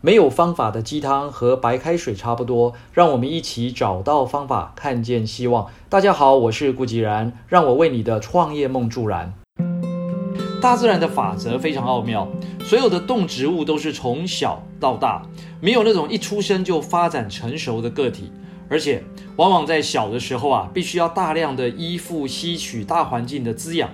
没有方法的鸡汤和白开水差不多，让我们一起找到方法，看见希望。大家好，我是顾吉然，让我为你的创业梦助燃。大自然的法则非常奥妙，所有的动植物都是从小到大，没有那种一出生就发展成熟的个体，而且往往在小的时候啊，必须要大量的依附吸取大环境的滋养。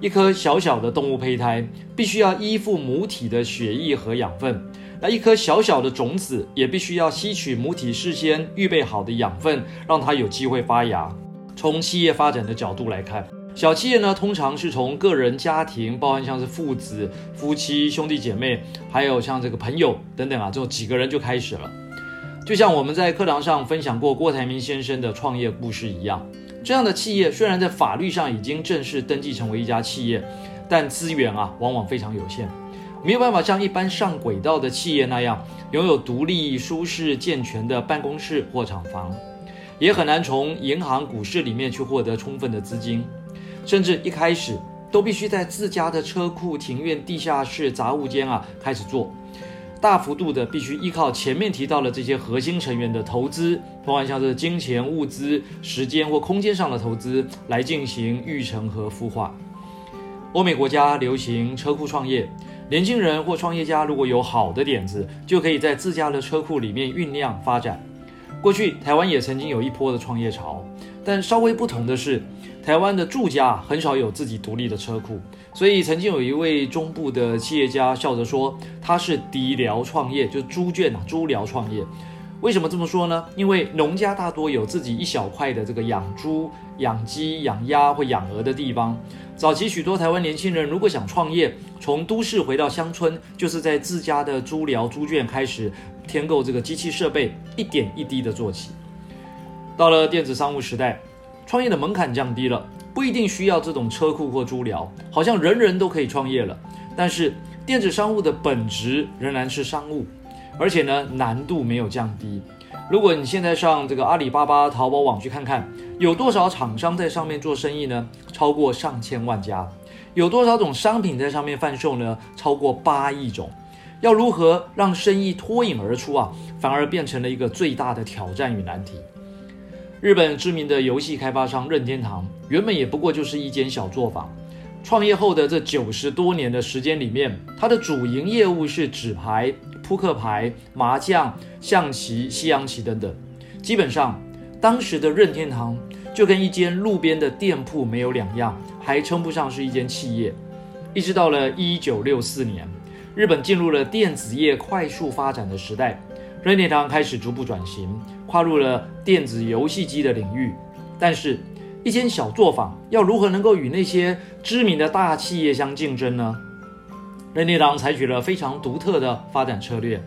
一颗小小的动物胚胎，必须要依附母体的血液和养分。那一颗小小的种子也必须要吸取母体事先预备好的养分，让它有机会发芽。从企业发展的角度来看，小企业呢，通常是从个人、家庭，包含像是父子、夫妻、兄弟姐妹，还有像这个朋友等等啊，这几个人就开始了。就像我们在课堂上分享过郭台铭先生的创业故事一样，这样的企业虽然在法律上已经正式登记成为一家企业，但资源啊，往往非常有限。没有办法像一般上轨道的企业那样拥有独立、舒适、健全的办公室或厂房，也很难从银行、股市里面去获得充分的资金，甚至一开始都必须在自家的车库、庭院、地下室、杂物间啊开始做，大幅度的必须依靠前面提到的这些核心成员的投资，包含像是金钱、物资、时间或空间上的投资来进行育成和孵化。欧美国家流行车库创业。年轻人或创业家如果有好的点子，就可以在自家的车库里面酝酿发展。过去台湾也曾经有一波的创业潮，但稍微不同的是，台湾的住家很少有自己独立的车库，所以曾经有一位中部的企业家笑着说，他是低寮创业，就猪圈啊，猪寮创业。为什么这么说呢？因为农家大多有自己一小块的这个养猪、养鸡、养鸭或养鹅的地方。早期许多台湾年轻人如果想创业，从都市回到乡村，就是在自家的猪寮、猪圈开始添购这个机器设备，一点一滴的做起。到了电子商务时代，创业的门槛降低了，不一定需要这种车库或猪寮，好像人人都可以创业了。但是电子商务的本质仍然是商务，而且呢难度没有降低。如果你现在上这个阿里巴巴、淘宝网去看看，有多少厂商在上面做生意呢？超过上千万家。有多少种商品在上面贩售呢？超过八亿种。要如何让生意脱颖而出啊？反而变成了一个最大的挑战与难题。日本知名的游戏开发商任天堂，原本也不过就是一间小作坊。创业后的这九十多年的时间里面，它的主营业务是纸牌。扑克牌、麻将、象棋、西洋棋等等，基本上当时的任天堂就跟一间路边的店铺没有两样，还称不上是一间企业。一直到了一九六四年，日本进入了电子业快速发展的时代，任天堂开始逐步转型，跨入了电子游戏机的领域。但是，一间小作坊要如何能够与那些知名的大企业相竞争呢？任天堂采取了非常独特的发展策略。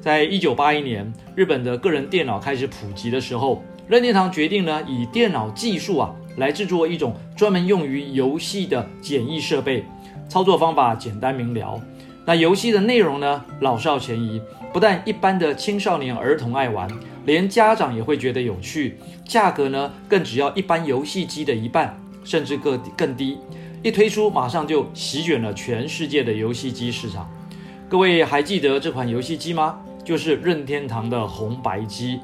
在一九八一年，日本的个人电脑开始普及的时候，任天堂决定呢，以电脑技术啊来制作一种专门用于游戏的简易设备，操作方法简单明了。那游戏的内容呢，老少咸宜，不但一般的青少年儿童爱玩，连家长也会觉得有趣。价格呢，更只要一般游戏机的一半，甚至更更低。一推出，马上就席卷了全世界的游戏机市场。各位还记得这款游戏机吗？就是任天堂的红白机。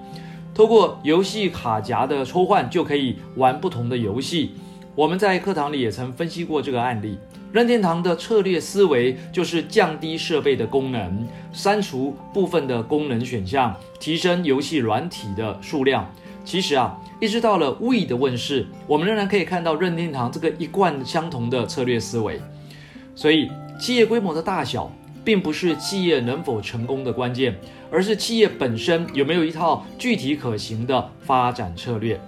通过游戏卡夹的抽换，就可以玩不同的游戏。我们在课堂里也曾分析过这个案例。任天堂的策略思维就是降低设备的功能，删除部分的功能选项，提升游戏软体的数量。其实啊，一直到了 We 的问世，我们仍然可以看到任天堂这个一贯相同的策略思维。所以，企业规模的大小并不是企业能否成功的关键，而是企业本身有没有一套具体可行的发展策略。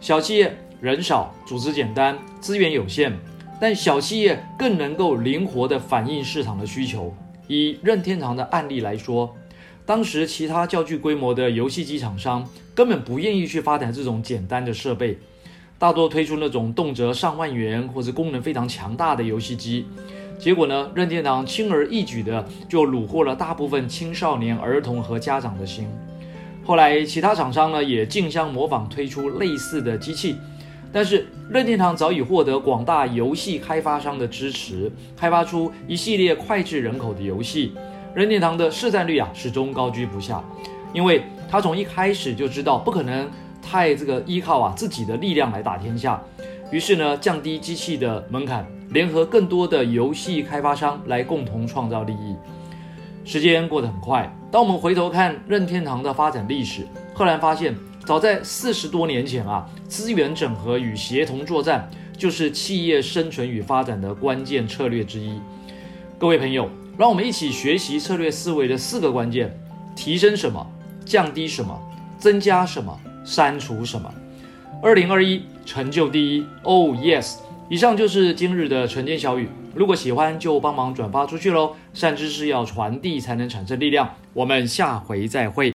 小企业人少，组织简单，资源有限，但小企业更能够灵活地反映市场的需求。以任天堂的案例来说。当时其他较具规模的游戏机厂商根本不愿意去发展这种简单的设备，大多推出那种动辄上万元或者功能非常强大的游戏机。结果呢，任天堂轻而易举的就虏获了大部分青少年、儿童和家长的心。后来其他厂商呢也竞相模仿推出类似的机器，但是任天堂早已获得广大游戏开发商的支持，开发出一系列脍炙人口的游戏。任天堂的市占率啊始终高居不下，因为他从一开始就知道不可能太这个依靠啊自己的力量来打天下，于是呢降低机器的门槛，联合更多的游戏开发商来共同创造利益。时间过得很快，当我们回头看任天堂的发展历史，赫然发现，早在四十多年前啊，资源整合与协同作战就是企业生存与发展的关键策略之一。各位朋友，让我们一起学习策略思维的四个关键：提升什么，降低什么，增加什么，删除什么。二零二一，成就第一。Oh yes！以上就是今日的晨间小语。如果喜欢，就帮忙转发出去喽！善知识要传递，才能产生力量。我们下回再会。